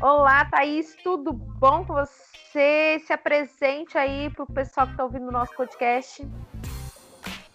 Olá, Thaís, tudo bom com você? Se apresente aí para o pessoal que está ouvindo o nosso podcast.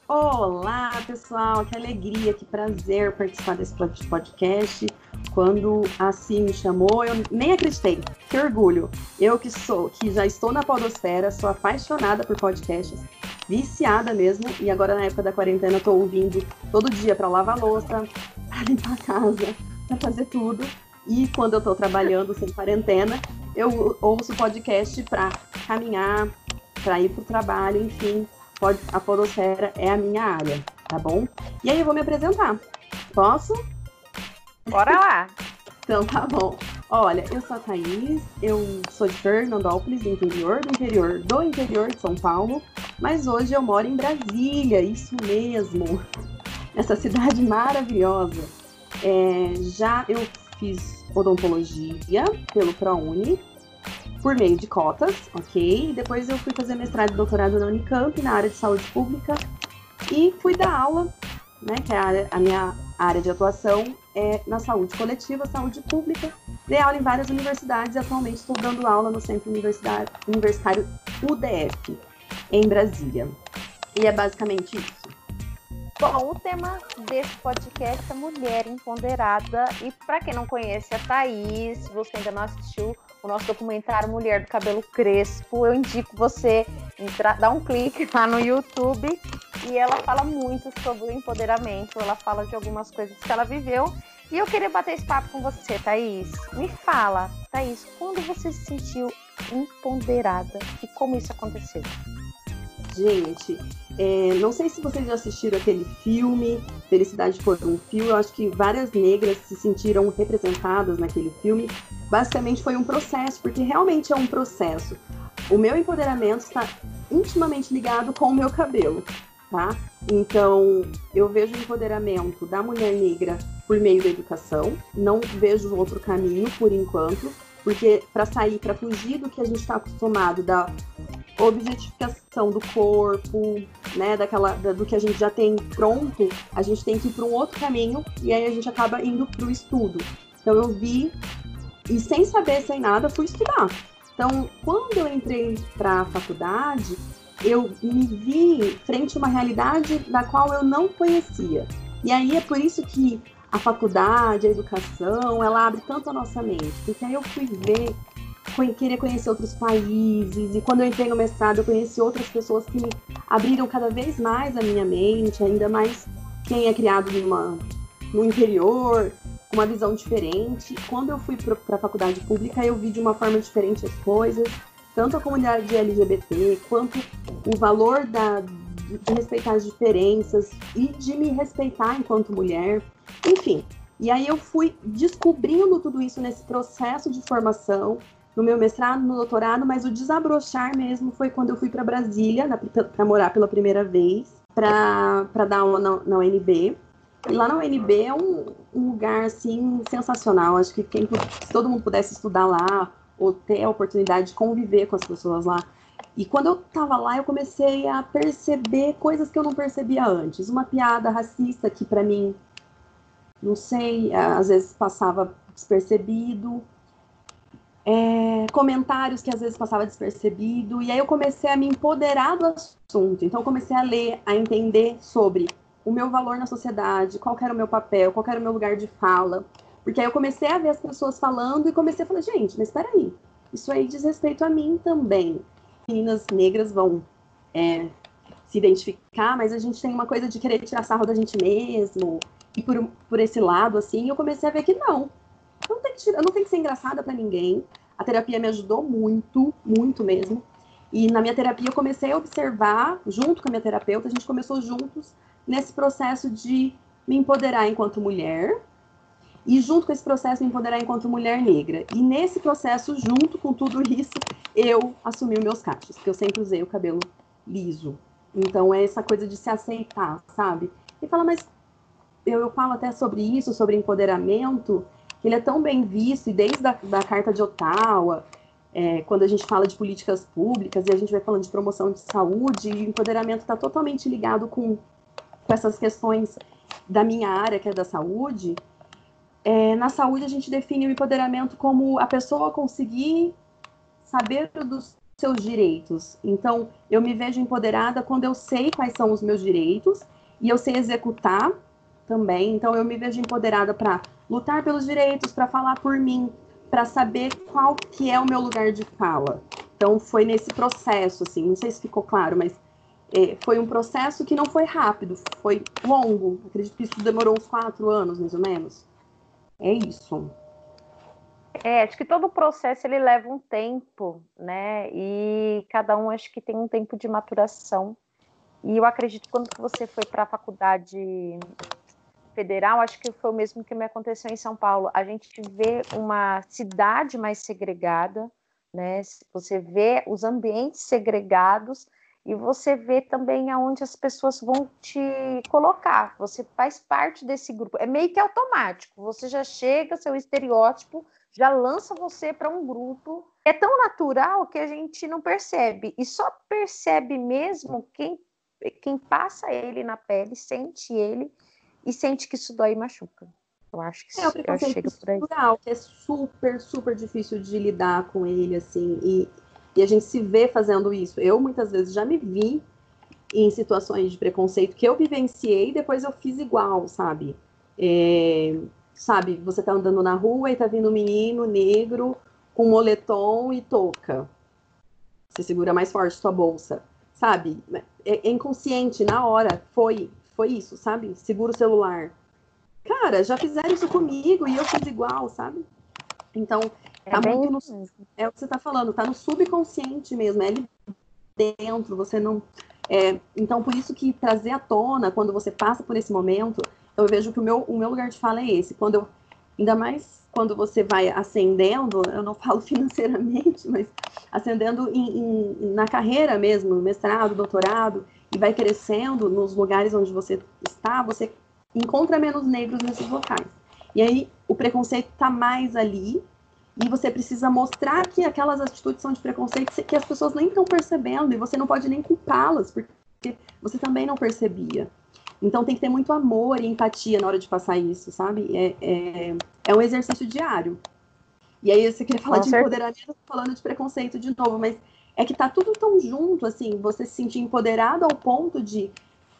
Olá, pessoal, que alegria, que prazer participar desse podcast. Quando a Sim me chamou, eu nem acreditei. Que orgulho. Eu que sou, que já estou na podosfera, sou apaixonada por podcasts, viciada mesmo, e agora na época da quarentena estou ouvindo todo dia para lavar louça, para limpar a casa, para fazer tudo. E quando eu estou trabalhando sem quarentena, eu ouço podcast para caminhar, para ir para o trabalho, enfim. A podosfera é a minha área, tá bom? E aí eu vou me apresentar. Posso? Bora lá! então tá bom. Olha, eu sou a Thaís, eu sou de Fernandópolis, do interior do interior do interior de São Paulo, mas hoje eu moro em Brasília, isso mesmo. Essa cidade maravilhosa. É, já eu fiz odontologia pelo ProUni, por meio de cotas, ok? Depois eu fui fazer mestrado e doutorado na Unicamp, na área de saúde pública, e fui dar aula, né, que é a, área, a minha área de atuação é na saúde coletiva, saúde pública. Dei aula em várias universidades e atualmente estou dando aula no Centro Universitário, UDF, em Brasília. E é basicamente isso. Bom, o tema desse podcast é Mulher Empoderada. E para quem não conhece a Thaís, se você ainda não assistiu o nosso documentário Mulher do Cabelo Crespo, eu indico você entrar, dar um clique lá no YouTube. E ela fala muito sobre o empoderamento, ela fala de algumas coisas que ela viveu. E eu queria bater esse papo com você, Thaís. Me fala, Thaís, quando você se sentiu empoderada e como isso aconteceu? Gente, é, não sei se vocês já assistiram aquele filme, Felicidade por um Fio. Eu acho que várias negras se sentiram representadas naquele filme. Basicamente foi um processo, porque realmente é um processo. O meu empoderamento está intimamente ligado com o meu cabelo, tá? Então, eu vejo o empoderamento da mulher negra por meio da educação. Não vejo outro caminho por enquanto, porque para sair, para fugir do que a gente está acostumado da objetificação do corpo, né, daquela, do que a gente já tem pronto, a gente tem que ir para um outro caminho e aí a gente acaba indo para o estudo. Então eu vi e sem saber, sem nada, fui estudar. Então, quando eu entrei para a faculdade, eu me vi frente a uma realidade da qual eu não conhecia. E aí é por isso que a faculdade, a educação, ela abre tanto a nossa mente, porque aí eu fui ver queria conhecer outros países. E quando eu entrei no mestrado, eu conheci outras pessoas que abriram cada vez mais a minha mente, ainda mais quem é criado numa, no interior, com uma visão diferente. Quando eu fui para a faculdade pública, eu vi de uma forma diferente as coisas, tanto a comunidade LGBT, quanto o valor da, de respeitar as diferenças e de me respeitar enquanto mulher. Enfim, e aí eu fui descobrindo tudo isso nesse processo de formação no meu mestrado, no doutorado, mas o desabrochar mesmo foi quando eu fui para Brasília, para morar pela primeira vez, para dar aula na, na UNB. E lá na UNB é um, um, lugar, assim, sensacional. Acho que quem, se todo mundo pudesse estudar lá, ou ter a oportunidade de conviver com as pessoas lá. E quando eu estava lá, eu comecei a perceber coisas que eu não percebia antes. Uma piada racista que, para mim, não sei, às vezes passava despercebido é, comentários que às vezes passava despercebido, e aí eu comecei a me empoderar do assunto. Então eu comecei a ler, a entender sobre o meu valor na sociedade, qual era o meu papel, qual era o meu lugar de fala. Porque aí eu comecei a ver as pessoas falando e comecei a falar, gente, mas espera aí, isso aí diz respeito a mim também. Meninas negras vão é, se identificar, mas a gente tem uma coisa de querer tirar sarro da gente mesmo, e por, por esse lado, assim, eu comecei a ver que não, não tem que, tirar, não que ser engraçada para ninguém. A terapia me ajudou muito, muito mesmo. E na minha terapia eu comecei a observar, junto com a minha terapeuta, a gente começou juntos nesse processo de me empoderar enquanto mulher e junto com esse processo me empoderar enquanto mulher negra. E nesse processo, junto com tudo isso, eu assumi os meus cachos, porque eu sempre usei o cabelo liso. Então é essa coisa de se aceitar, sabe? E fala, mas eu, eu falo até sobre isso, sobre empoderamento, ele é tão bem visto, e desde a da Carta de Ottawa, é, quando a gente fala de políticas públicas e a gente vai falando de promoção de saúde, e o empoderamento está totalmente ligado com, com essas questões da minha área, que é da saúde, é, na saúde a gente define o empoderamento como a pessoa conseguir saber dos seus direitos. Então, eu me vejo empoderada quando eu sei quais são os meus direitos e eu sei executar também. Então, eu me vejo empoderada para lutar pelos direitos, para falar por mim, para saber qual que é o meu lugar de fala. Então, foi nesse processo, assim, não sei se ficou claro, mas é, foi um processo que não foi rápido, foi longo. Acredito que isso demorou uns quatro anos, mais ou menos. É isso. É, acho que todo o processo ele leva um tempo, né? E cada um acho que tem um tempo de maturação. E eu acredito que quando você foi para a faculdade federal, acho que foi o mesmo que me aconteceu em São Paulo. A gente vê uma cidade mais segregada, né? Você vê os ambientes segregados e você vê também aonde as pessoas vão te colocar. Você faz parte desse grupo. É meio que automático. Você já chega, seu estereótipo já lança você para um grupo. É tão natural que a gente não percebe. E só percebe mesmo quem, quem passa ele na pele, sente ele e sente que isso dói e machuca. Eu acho que é, o preconceito estrutural, que é super, super difícil de lidar com ele, assim. E e a gente se vê fazendo isso. Eu muitas vezes já me vi em situações de preconceito que eu vivenciei e depois eu fiz igual, sabe? É, sabe, você tá andando na rua e tá vindo um menino negro com moletom e touca. Você segura mais forte sua bolsa, sabe? É, é inconsciente, na hora, foi, foi isso, sabe? Segura o celular. Cara, já fizeram isso comigo e eu fiz igual, sabe? Então, é tá muito no, é o que você está falando, tá no subconsciente mesmo, é ali dentro, você não. É, então, por isso que trazer à tona, quando você passa por esse momento, eu vejo que o meu, o meu lugar de fala é esse. Quando eu, ainda mais quando você vai ascendendo, eu não falo financeiramente, mas ascendendo em, em, na carreira mesmo, mestrado, doutorado, e vai crescendo nos lugares onde você está, você encontra menos negros nesses locais. E aí o preconceito está mais ali, e você precisa mostrar que aquelas atitudes são de preconceito que as pessoas nem estão percebendo e você não pode nem culpá-las, porque você também não percebia. Então tem que ter muito amor e empatia na hora de passar isso, sabe? É, é, é um exercício diário. E aí você queria falar Com de certeza. empoderamento, falando de preconceito de novo, mas é que tá tudo tão junto, assim, você se sentir empoderado ao ponto de,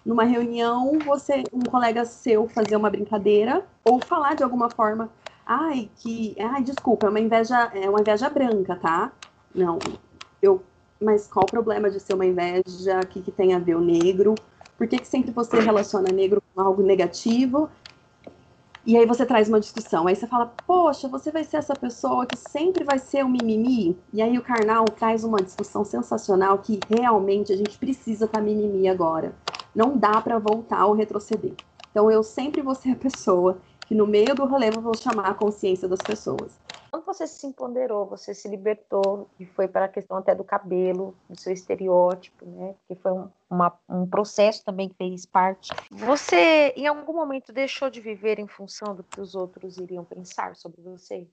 numa reunião, você, um colega seu fazer uma brincadeira ou falar de alguma forma Ai, que. Ai, desculpa, é uma inveja, é uma inveja branca, tá? Não. Eu. Mas qual o problema de ser uma inveja? O que, que tem a ver o negro? Por que, que sempre você relaciona negro com algo negativo? E aí você traz uma discussão. Aí você fala, poxa, você vai ser essa pessoa que sempre vai ser o mimimi? E aí o Karnal traz uma discussão sensacional que realmente a gente precisa estar tá mimimi agora. Não dá para voltar ou retroceder. Então eu sempre vou ser a pessoa que no meio do rolê eu vou chamar a consciência das pessoas. Quando você se empoderou, você se libertou e foi para a questão até do cabelo, do seu estereótipo, né? Que foi um, uma, um processo também que fez parte. Você, em algum momento, deixou de viver em função do que os outros iriam pensar sobre você?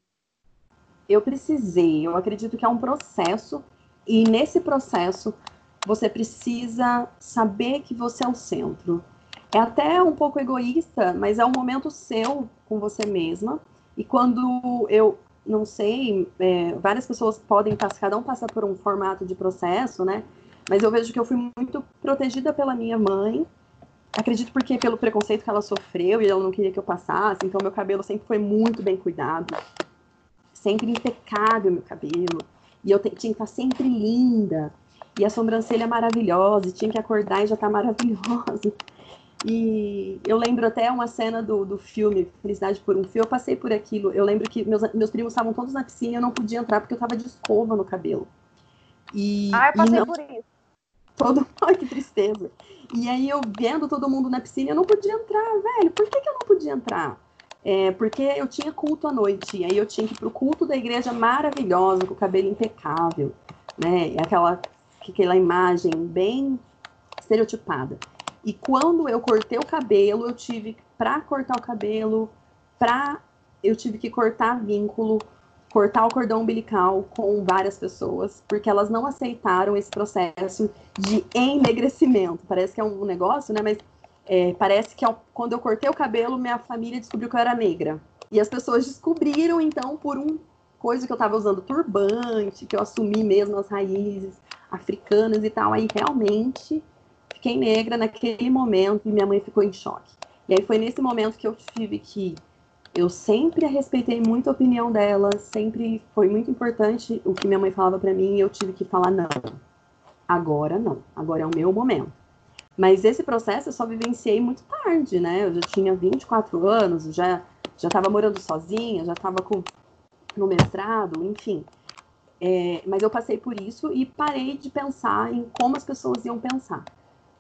Eu precisei. Eu acredito que é um processo e nesse processo você precisa saber que você é o centro. É até um pouco egoísta, mas é um momento seu com você mesma. E quando eu não sei, é, várias pessoas podem passar, cada um passa por um formato de processo, né? Mas eu vejo que eu fui muito protegida pela minha mãe. Acredito porque pelo preconceito que ela sofreu e ela não queria que eu passasse. Então meu cabelo sempre foi muito bem cuidado, sempre impecável meu cabelo. E eu tinha que estar sempre linda. E a sobrancelha maravilhosa, e tinha que acordar e já estar tá maravilhosa. E eu lembro até uma cena do, do filme Felicidade por um Fio, eu passei por aquilo. Eu lembro que meus, meus primos estavam todos na piscina e eu não podia entrar porque eu tava de escova no cabelo. E, ah, eu passei não... por isso. Todo... Ai, que tristeza. E aí eu vendo todo mundo na piscina, eu não podia entrar, velho. Por que, que eu não podia entrar? É, porque eu tinha culto à noite, e aí eu tinha que ir pro culto da igreja maravilhosa, com o cabelo impecável, né? Aquela, aquela imagem bem estereotipada. E quando eu cortei o cabelo, eu tive para cortar o cabelo, para eu tive que cortar vínculo, cortar o cordão umbilical com várias pessoas, porque elas não aceitaram esse processo de enegrecimento. Parece que é um negócio, né? Mas é, parece que quando eu cortei o cabelo, minha família descobriu que eu era negra. E as pessoas descobriram, então, por um coisa que eu estava usando turbante, que eu assumi mesmo as raízes africanas e tal. Aí realmente fiquei negra naquele momento e minha mãe ficou em choque. E aí foi nesse momento que eu tive que eu sempre respeitei muito a opinião dela, sempre foi muito importante o que minha mãe falava para mim e eu tive que falar não. Agora não, agora é o meu momento. Mas esse processo eu só vivenciei muito tarde, né? Eu já tinha 24 anos, já já estava morando sozinha, já estava com no mestrado, enfim. É, mas eu passei por isso e parei de pensar em como as pessoas iam pensar.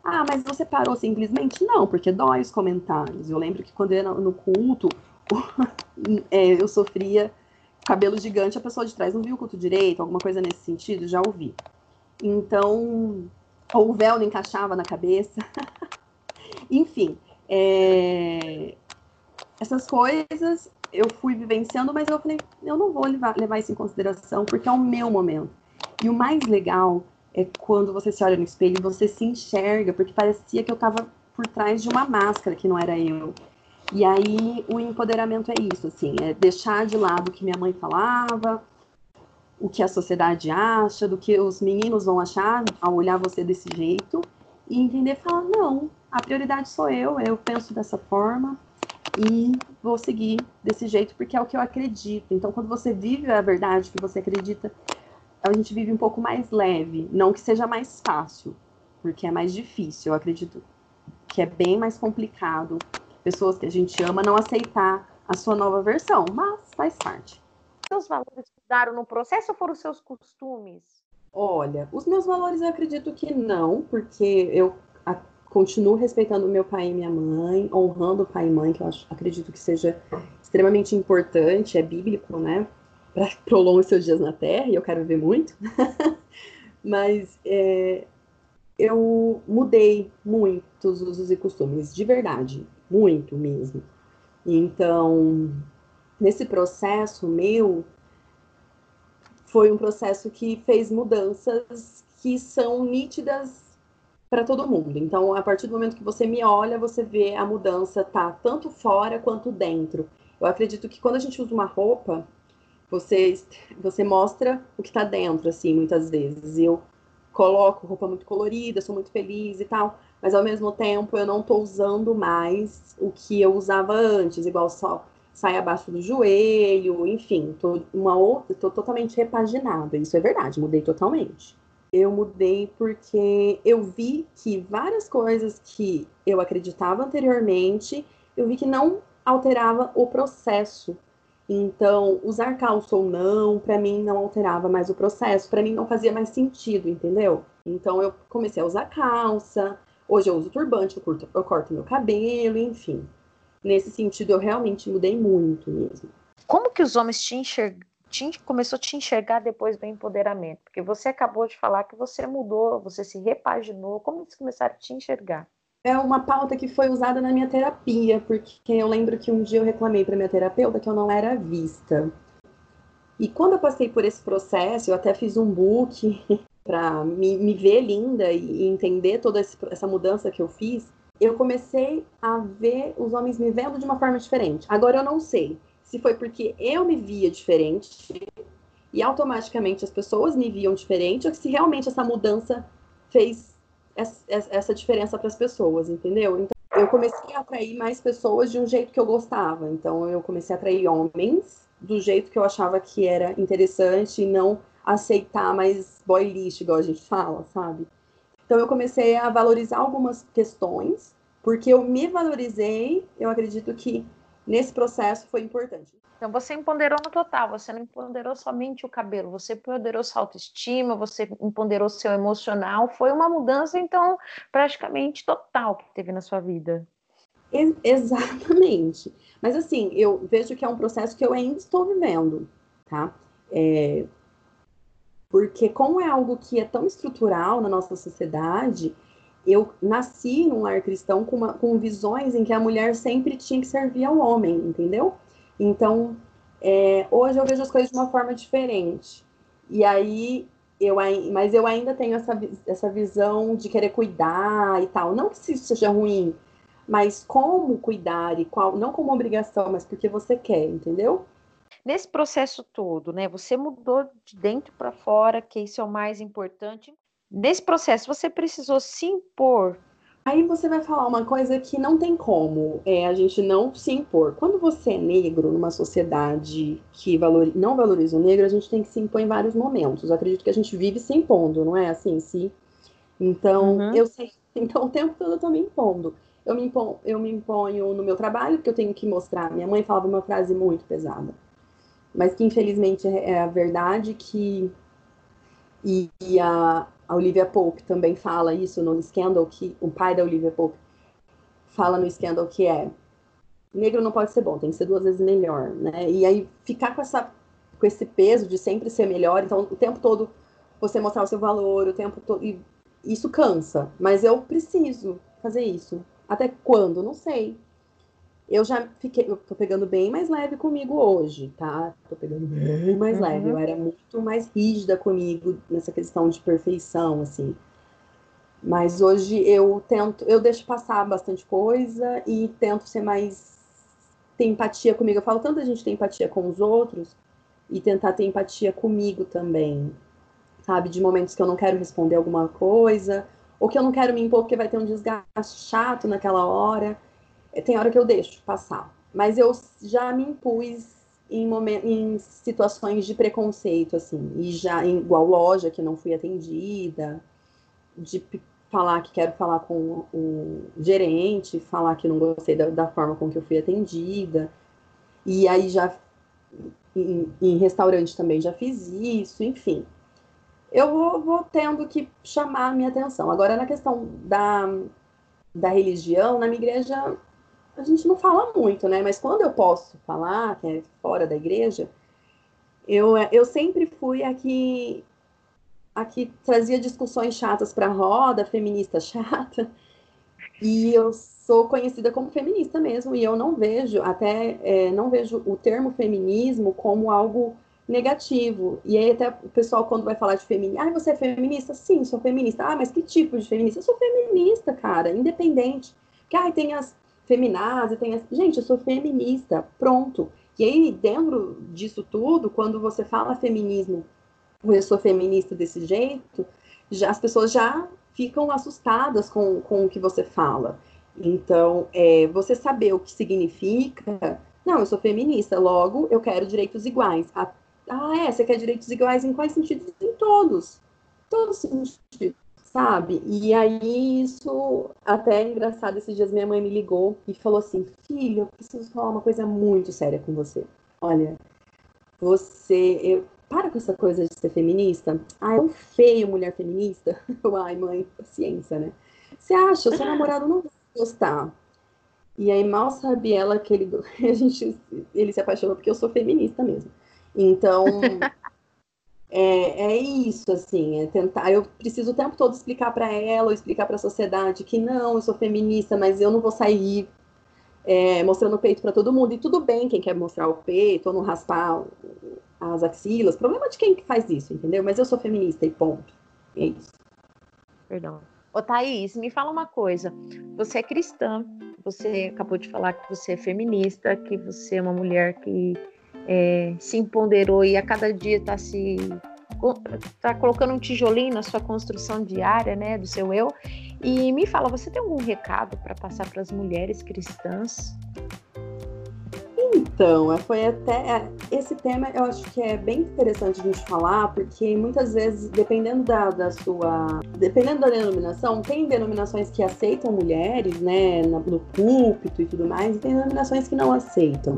Ah, mas você parou simplesmente? Não, porque dói os comentários. Eu lembro que quando eu ia no culto, é, eu sofria cabelo gigante, a pessoa de trás não viu o culto direito, alguma coisa nesse sentido, já ouvi. Então, ou o véu não encaixava na cabeça. Enfim, é, essas coisas eu fui vivenciando, mas eu falei, eu não vou levar, levar isso em consideração, porque é o meu momento. E o mais legal é quando você se olha no espelho e você se enxerga, porque parecia que eu estava por trás de uma máscara que não era eu. E aí o empoderamento é isso, assim, é deixar de lado o que minha mãe falava, o que a sociedade acha, do que os meninos vão achar ao olhar você desse jeito, e entender falar, não, a prioridade sou eu, eu penso dessa forma, e vou seguir desse jeito porque é o que eu acredito. Então, quando você vive a verdade que você acredita, a gente vive um pouco mais leve, não que seja mais fácil, porque é mais difícil. Eu acredito que é bem mais complicado pessoas que a gente ama não aceitar a sua nova versão, mas faz parte. Seus valores mudaram no processo ou foram os seus costumes? Olha, os meus valores eu acredito que não, porque eu continuo respeitando meu pai e minha mãe, honrando o pai e mãe, que eu acho, acredito que seja extremamente importante, é bíblico, né? Para prolongar seus dias na Terra, e eu quero ver muito. Mas é, eu mudei muitos usos e costumes, de verdade, muito mesmo. Então, nesse processo meu, foi um processo que fez mudanças que são nítidas para todo mundo. Então, a partir do momento que você me olha, você vê a mudança tá tanto fora quanto dentro. Eu acredito que quando a gente usa uma roupa, você você mostra o que está dentro, assim, muitas vezes. Eu coloco roupa muito colorida, sou muito feliz e tal, mas ao mesmo tempo eu não estou usando mais o que eu usava antes, igual só sai abaixo do joelho, enfim, tô uma outra, tô totalmente repaginada. Isso é verdade, mudei totalmente eu mudei porque eu vi que várias coisas que eu acreditava anteriormente, eu vi que não alterava o processo. Então, usar calça ou não, para mim não alterava mais o processo, para mim não fazia mais sentido, entendeu? Então, eu comecei a usar calça, hoje eu uso turbante, eu, curto, eu corto meu cabelo, enfim. Nesse sentido, eu realmente mudei muito mesmo. Como que os homens te enxergam? começou a te enxergar depois do empoderamento? Porque você acabou de falar que você mudou, você se repaginou. Como eles começaram a te enxergar? É uma pauta que foi usada na minha terapia, porque eu lembro que um dia eu reclamei para minha terapeuta que eu não era vista. E quando eu passei por esse processo, eu até fiz um book para me, me, ver linda e entender toda essa mudança que eu fiz. Eu comecei a ver os homens me vendo de uma forma diferente. Agora eu não sei se foi porque eu me via diferente e automaticamente as pessoas me viam diferente, ou se realmente essa mudança fez essa diferença para as pessoas, entendeu? Então, eu comecei a atrair mais pessoas de um jeito que eu gostava. Então, eu comecei a atrair homens do jeito que eu achava que era interessante e não aceitar mais boy lixo, igual a gente fala, sabe? Então, eu comecei a valorizar algumas questões, porque eu me valorizei, eu acredito que nesse processo foi importante. Então você empoderou no total, você não empoderou somente o cabelo, você empoderou sua autoestima, você empoderou seu emocional, foi uma mudança então praticamente total que teve na sua vida. Ex exatamente. Mas assim, eu vejo que é um processo que eu ainda estou vivendo, tá? É... Porque como é algo que é tão estrutural na nossa sociedade, eu nasci num lar cristão com, uma, com visões em que a mulher sempre tinha que servir ao homem, entendeu? Então, é, hoje eu vejo as coisas de uma forma diferente. E aí, eu, mas eu ainda tenho essa, essa visão de querer cuidar e tal. Não que isso seja ruim, mas como cuidar e qual, não como obrigação, mas porque você quer, entendeu? Nesse processo todo, né? Você mudou de dentro para fora, que isso é o mais importante. Nesse processo, você precisou se impor. Aí você vai falar uma coisa que não tem como é a gente não se impor. Quando você é negro numa sociedade que valor, não valoriza o negro, a gente tem que se impor em vários momentos. Eu acredito que a gente vive se impondo, não é assim? Se... Então, uhum. eu sei. Então, o tempo todo eu tô me impondo. Eu me, imponho, eu me imponho no meu trabalho, porque eu tenho que mostrar. Minha mãe falava uma frase muito pesada, mas que infelizmente é, é a verdade que. E, e a, a Olivia Pope também fala isso no Scandal, que o pai da Olivia Pope fala no Scandal que é negro não pode ser bom, tem que ser duas vezes melhor, né? E aí ficar com essa com esse peso de sempre ser melhor, então o tempo todo você mostrar o seu valor, o tempo todo e isso cansa, mas eu preciso fazer isso. Até quando? Não sei. Eu já fiquei, eu tô pegando bem mais leve comigo hoje, tá? Tô pegando bem mais uhum. leve. Eu era muito mais rígida comigo nessa questão de perfeição, assim. Mas hoje eu tento, eu deixo passar bastante coisa e tento ser mais ter empatia comigo. Eu falo tanto a gente ter empatia com os outros e tentar ter empatia comigo também. Sabe, de momentos que eu não quero responder alguma coisa, ou que eu não quero me impor porque vai ter um desgaste chato naquela hora. Tem hora que eu deixo passar. Mas eu já me impus em, moment... em situações de preconceito, assim, e já igual loja que não fui atendida, de falar que quero falar com o gerente, falar que não gostei da, da forma com que eu fui atendida. E aí já em, em restaurante também já fiz isso, enfim eu vou, vou tendo que chamar a minha atenção. Agora, na questão da, da religião, na minha igreja, a gente não fala muito, né? Mas quando eu posso falar, que é fora da igreja, eu, eu sempre fui aqui aqui trazia discussões chatas para a roda, feminista chata, e eu sou conhecida como feminista mesmo, e eu não vejo, até é, não vejo o termo feminismo como algo negativo. E aí até o pessoal quando vai falar de feminismo, ah, você é feminista? Sim, sou feminista. Ah, mas que tipo de feminista? Eu sou feminista, cara, independente. Que ah, tem as feminazes, tem as... Gente, eu sou feminista, pronto. E aí, dentro disso tudo, quando você fala feminismo, eu sou feminista desse jeito, já, as pessoas já ficam assustadas com, com o que você fala. Então, é, você saber o que significa, não, eu sou feminista, logo eu quero direitos iguais. A ah, é, você quer direitos iguais em quais sentidos? Em todos. Todos sentidos, sabe? E aí isso até é engraçado, esses dias minha mãe me ligou e falou assim, filho, eu preciso falar uma coisa muito séria com você. Olha, você. Eu, para com essa coisa de ser feminista. Ah, é um feio mulher feminista. Ai, mãe, paciência, né? Você acha? O seu namorado não vai gostar. E aí mal sabe ela que ele, a gente, ele se apaixonou porque eu sou feminista mesmo. Então, é, é isso, assim, é tentar. Eu preciso o tempo todo explicar para ela, ou explicar para a sociedade que não, eu sou feminista, mas eu não vou sair é, mostrando o peito para todo mundo. E tudo bem quem quer mostrar o peito ou não raspar as axilas. Problema de quem faz isso, entendeu? Mas eu sou feminista e ponto. É isso. Perdão. Ô, Thaís, me fala uma coisa. Você é cristã, você acabou de falar que você é feminista, que você é uma mulher que é, se empoderou e a cada dia está se tá colocando um tijolinho na sua construção diária, né, do seu eu. E me fala, você tem algum recado para passar para as mulheres cristãs? Então, é, foi até é, esse tema eu acho que é bem interessante a gente falar, porque muitas vezes, dependendo da, da sua. Dependendo da denominação, tem denominações que aceitam mulheres, né, no púlpito e tudo mais, e tem denominações que não aceitam.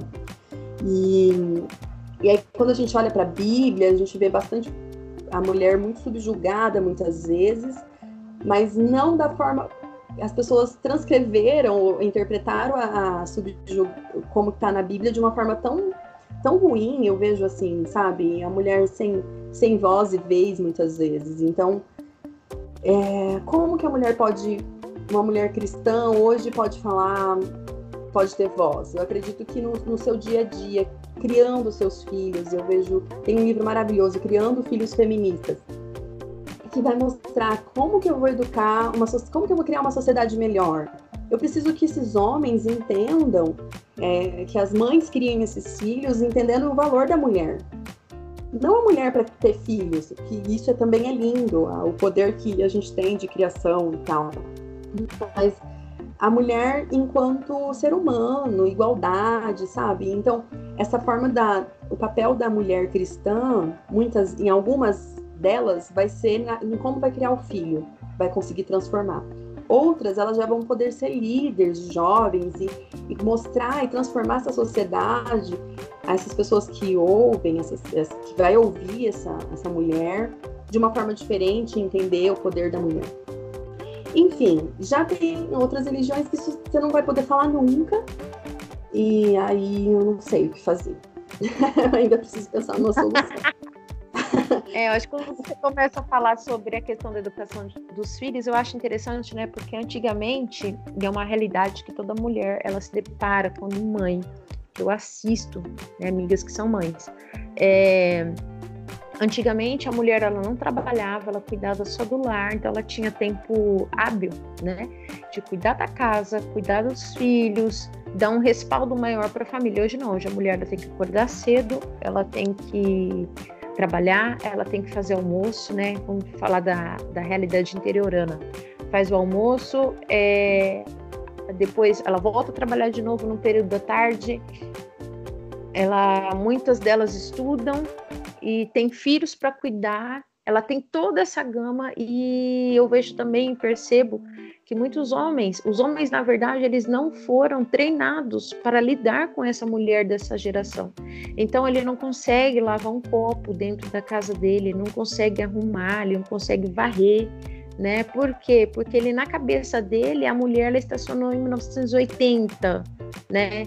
E, e aí, quando a gente olha para a Bíblia, a gente vê bastante a mulher muito subjugada muitas vezes, mas não da forma. As pessoas transcreveram ou interpretaram a, a subjug, como está na Bíblia de uma forma tão, tão ruim, eu vejo assim, sabe? A mulher sem, sem voz e vez muitas vezes. Então, é, como que a mulher pode, uma mulher cristã hoje pode falar pode ter voz. Eu acredito que no, no seu dia a dia, criando seus filhos, eu vejo. Tem um livro maravilhoso, Criando Filhos Feministas, que vai mostrar como que eu vou educar uma como que eu vou criar uma sociedade melhor. eu preciso que esses homens entendam é, que as mães criem esses filhos entendendo o valor da mulher. Não a mulher para ter filhos, que isso é, também é lindo, o poder que a gente tem de criação e tal. Mas a mulher enquanto ser humano, igualdade, sabe? Então, essa forma da o papel da mulher cristã, muitas em algumas delas vai ser na, em como vai criar o filho, vai conseguir transformar. Outras, elas já vão poder ser líderes jovens e, e mostrar e transformar essa sociedade, essas pessoas que ouvem, essas, que vai ouvir essa, essa mulher de uma forma diferente, entender o poder da mulher. Enfim, já tem outras religiões que você não vai poder falar nunca, e aí eu não sei o que fazer. eu ainda preciso pensar numa solução. É, eu acho que quando você começa a falar sobre a questão da educação dos filhos, eu acho interessante, né? Porque antigamente, e é uma realidade que toda mulher ela se depara quando mãe, eu assisto, né, amigas que são mães. É, antigamente a mulher ela não trabalhava, ela cuidava só do lar, então ela tinha tempo hábil, né, de cuidar da casa, cuidar dos filhos, dar um respaldo maior para a família. Hoje não, hoje a mulher ela tem que acordar cedo, ela tem que trabalhar, ela tem que fazer almoço, né? Vamos falar da, da realidade interiorana. Faz o almoço, é, depois ela volta a trabalhar de novo no período da tarde. Ela, muitas delas estudam e tem filhos para cuidar. Ela tem toda essa gama e eu vejo também, percebo que muitos homens, os homens na verdade, eles não foram treinados para lidar com essa mulher dessa geração. Então ele não consegue lavar um copo dentro da casa dele, não consegue arrumar, ele não consegue varrer, né? Por quê? Porque ele na cabeça dele a mulher ela estacionou em 1980, né?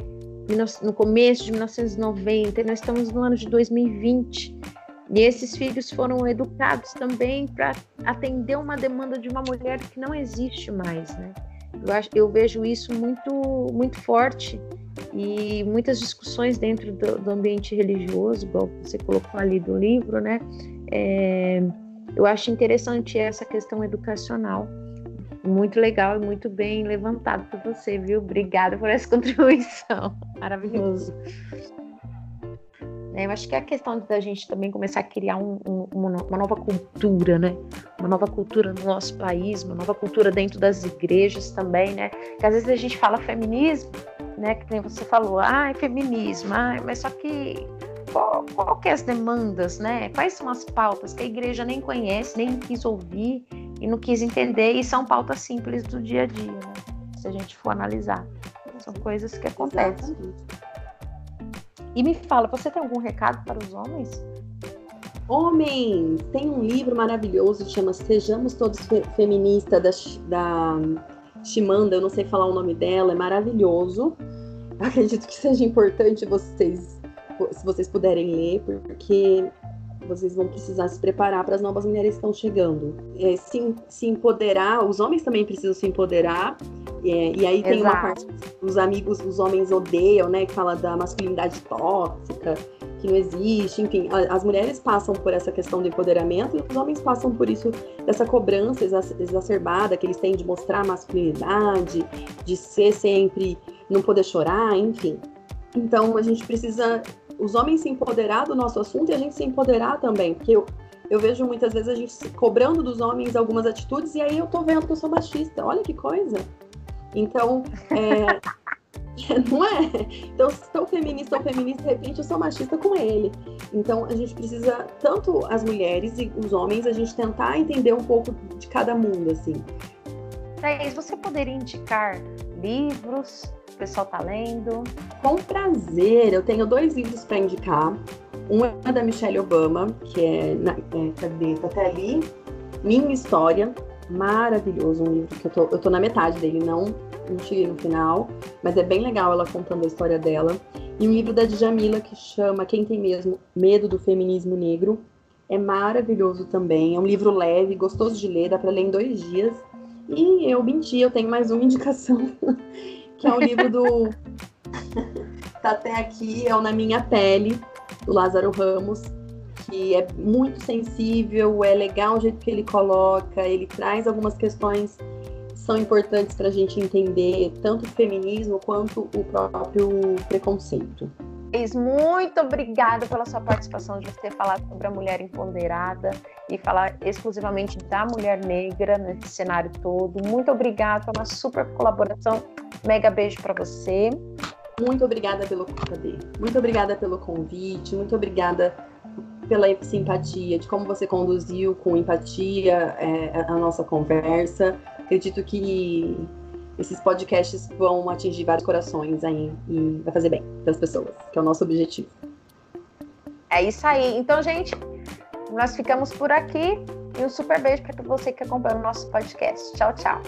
No começo de 1990, e nós estamos no ano de 2020. E esses filhos foram educados também para atender uma demanda de uma mulher que não existe mais, né? Eu, acho, eu vejo isso muito, muito forte e muitas discussões dentro do, do ambiente religioso, igual você colocou ali do livro, né? É, eu acho interessante essa questão educacional. Muito legal e muito bem levantado por você, viu? Obrigada por essa contribuição. Maravilhoso. Né? Eu acho que é a questão da gente também começar a criar um, um, uma nova cultura, né? Uma nova cultura no nosso país, uma nova cultura dentro das igrejas também, né? Que às vezes a gente fala feminismo, né? Que nem você falou, ah, é feminismo, ah, mas só que qual, qual que é as demandas, né? Quais são as pautas que a igreja nem conhece, nem quis ouvir e não quis entender, e são pautas simples do dia a dia, né? Se a gente for analisar. São coisas que acontecem. E me fala, você tem algum recado para os homens? Homens, tem um livro maravilhoso que chama Sejamos Todos Fe Feministas, da, da Shimanda, eu não sei falar o nome dela, é maravilhoso. Acredito que seja importante vocês, se vocês puderem ler, porque vocês vão precisar se preparar para as novas mulheres que estão chegando. É, se, se empoderar, os homens também precisam se empoderar é, e aí tem Exato. uma parte que os amigos, os homens odeiam, né? Que fala da masculinidade tóxica, que não existe, enfim. As mulheres passam por essa questão do empoderamento e os homens passam por isso, dessa cobrança exacerbada que eles têm de mostrar masculinidade, de ser sempre, não poder chorar, enfim. Então a gente precisa, os homens se empoderar do nosso assunto e a gente se empoderar também, porque eu, eu vejo muitas vezes a gente cobrando dos homens algumas atitudes e aí eu tô vendo que eu sou machista. Olha que coisa. Então, é, não é? Então, se sou feminista ou feminista, de repente eu sou machista com ele. Então, a gente precisa, tanto as mulheres e os homens, a gente tentar entender um pouco de cada mundo, assim. Thaís, você poderia indicar livros o pessoal está lendo? Com prazer, eu tenho dois livros para indicar. Um é da Michelle Obama, que é, na, é cadê? Tá até ali. Minha História, maravilhoso, um livro que eu tô, eu tô na metade dele, não, não cheguei no final, mas é bem legal ela contando a história dela. E um livro da Djamila que chama Quem Tem Mesmo Medo do Feminismo Negro. É maravilhoso também, é um livro leve, gostoso de ler, dá para ler em dois dias. E eu menti, eu tenho mais uma indicação, que é o livro do. tá até aqui, é o Na Minha Pele, do Lázaro Ramos que é muito sensível, é legal o jeito que ele coloca, ele traz algumas questões são importantes para a gente entender tanto o feminismo quanto o próprio preconceito. Muito obrigada pela sua participação, de ter falado sobre a mulher empoderada e falar exclusivamente da mulher negra nesse cenário todo. Muito obrigada, foi uma super colaboração. Mega beijo para você. Muito obrigada pelo muito obrigada pelo convite, muito obrigada pela simpatia, de como você conduziu com empatia é, a nossa conversa. Acredito que esses podcasts vão atingir vários corações aí e vai fazer bem para as pessoas, que é o nosso objetivo. É isso aí. Então, gente, nós ficamos por aqui e um super beijo para você que acompanha o nosso podcast. Tchau, tchau.